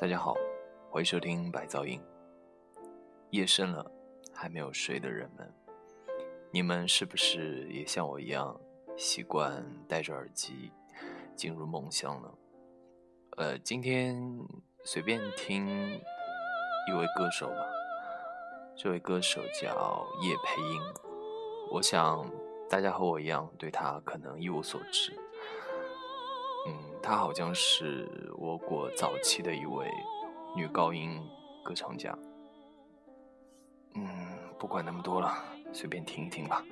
大家好，欢迎收听白噪音。夜深了，还没有睡的人们，你们是不是也像我一样习惯戴着耳机进入梦乡呢？呃，今天随便听一位歌手吧，这位歌手叫叶佩英，我想大家和我一样对他可能一无所知。嗯，她好像是我国早期的一位女高音歌唱家。嗯，不管那么多了，随便听一听吧。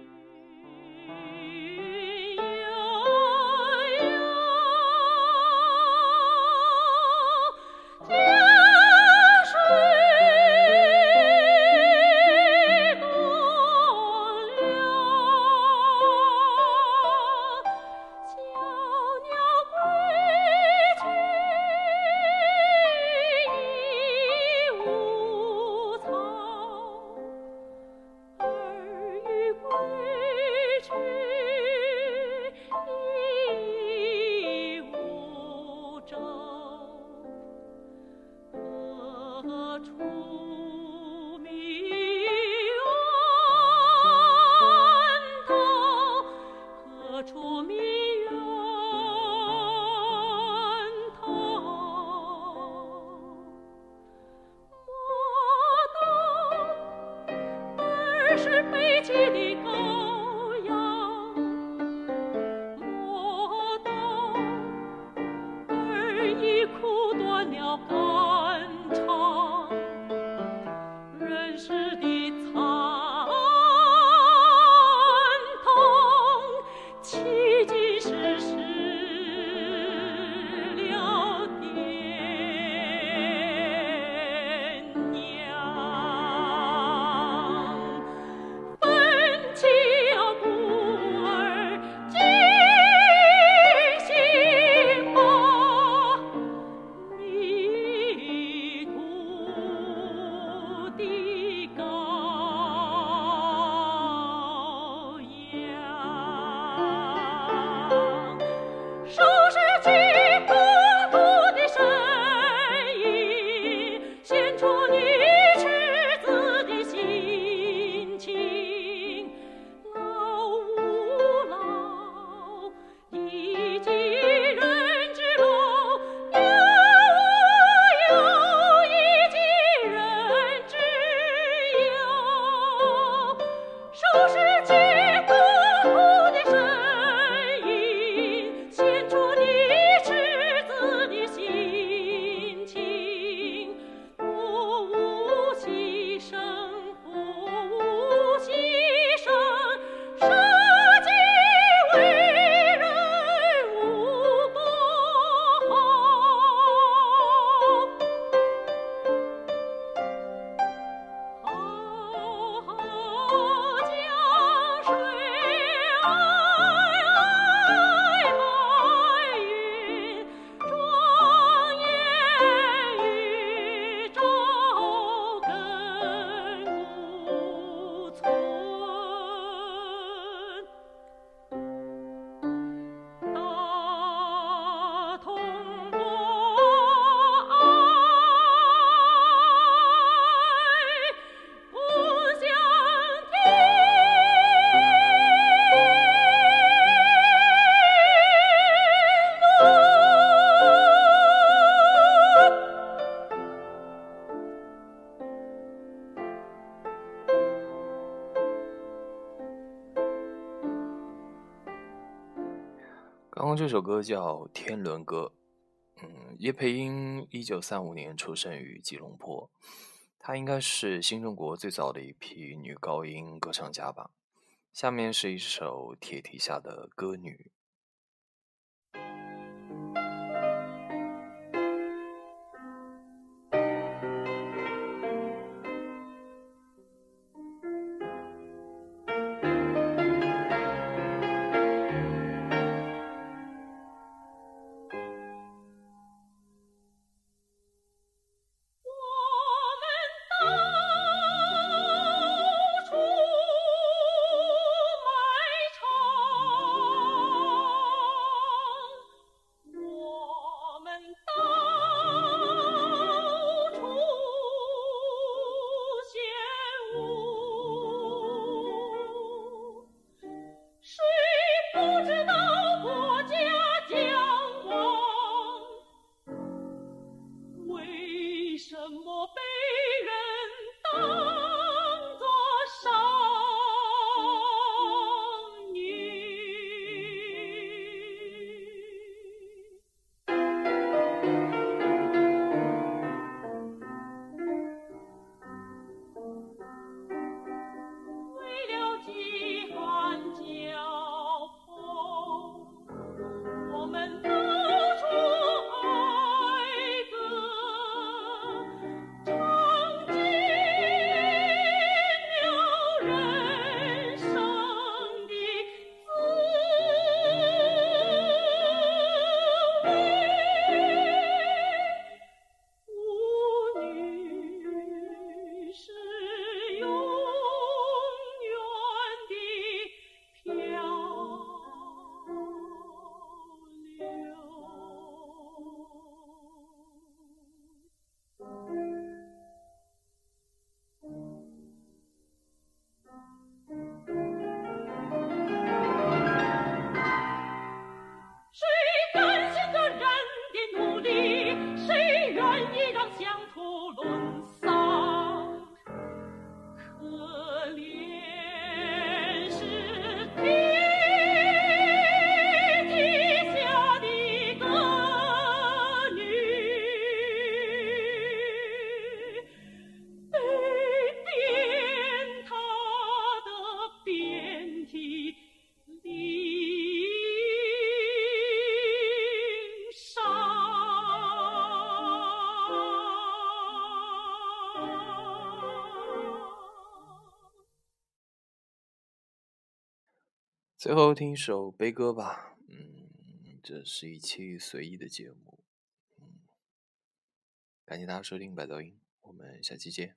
是刚这首歌叫《天伦歌》，嗯，叶佩英一九三五年出生于吉隆坡，她应该是新中国最早的一批女高音歌唱家吧。下面是一首铁蹄下的歌女。最后听一首悲歌吧。嗯，这是一期随意的节目。嗯，感谢大家收听百噪音，我们下期见。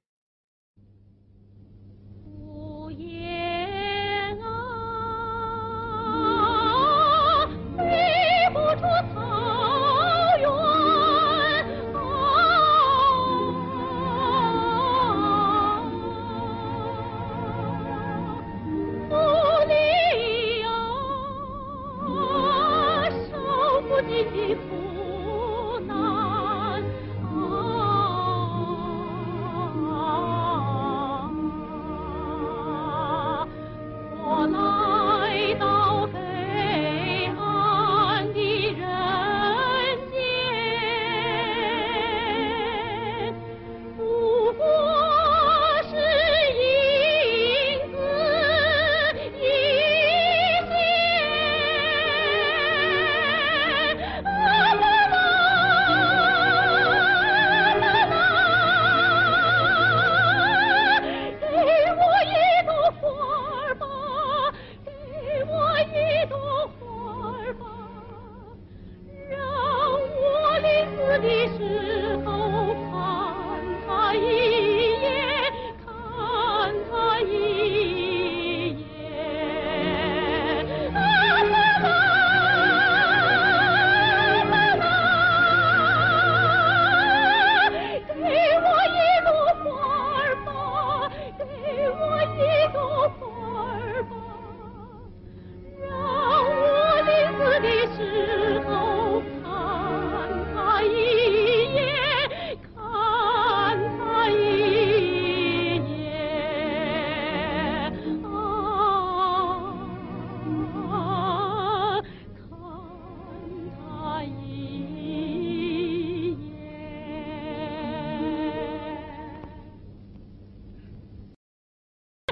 我的。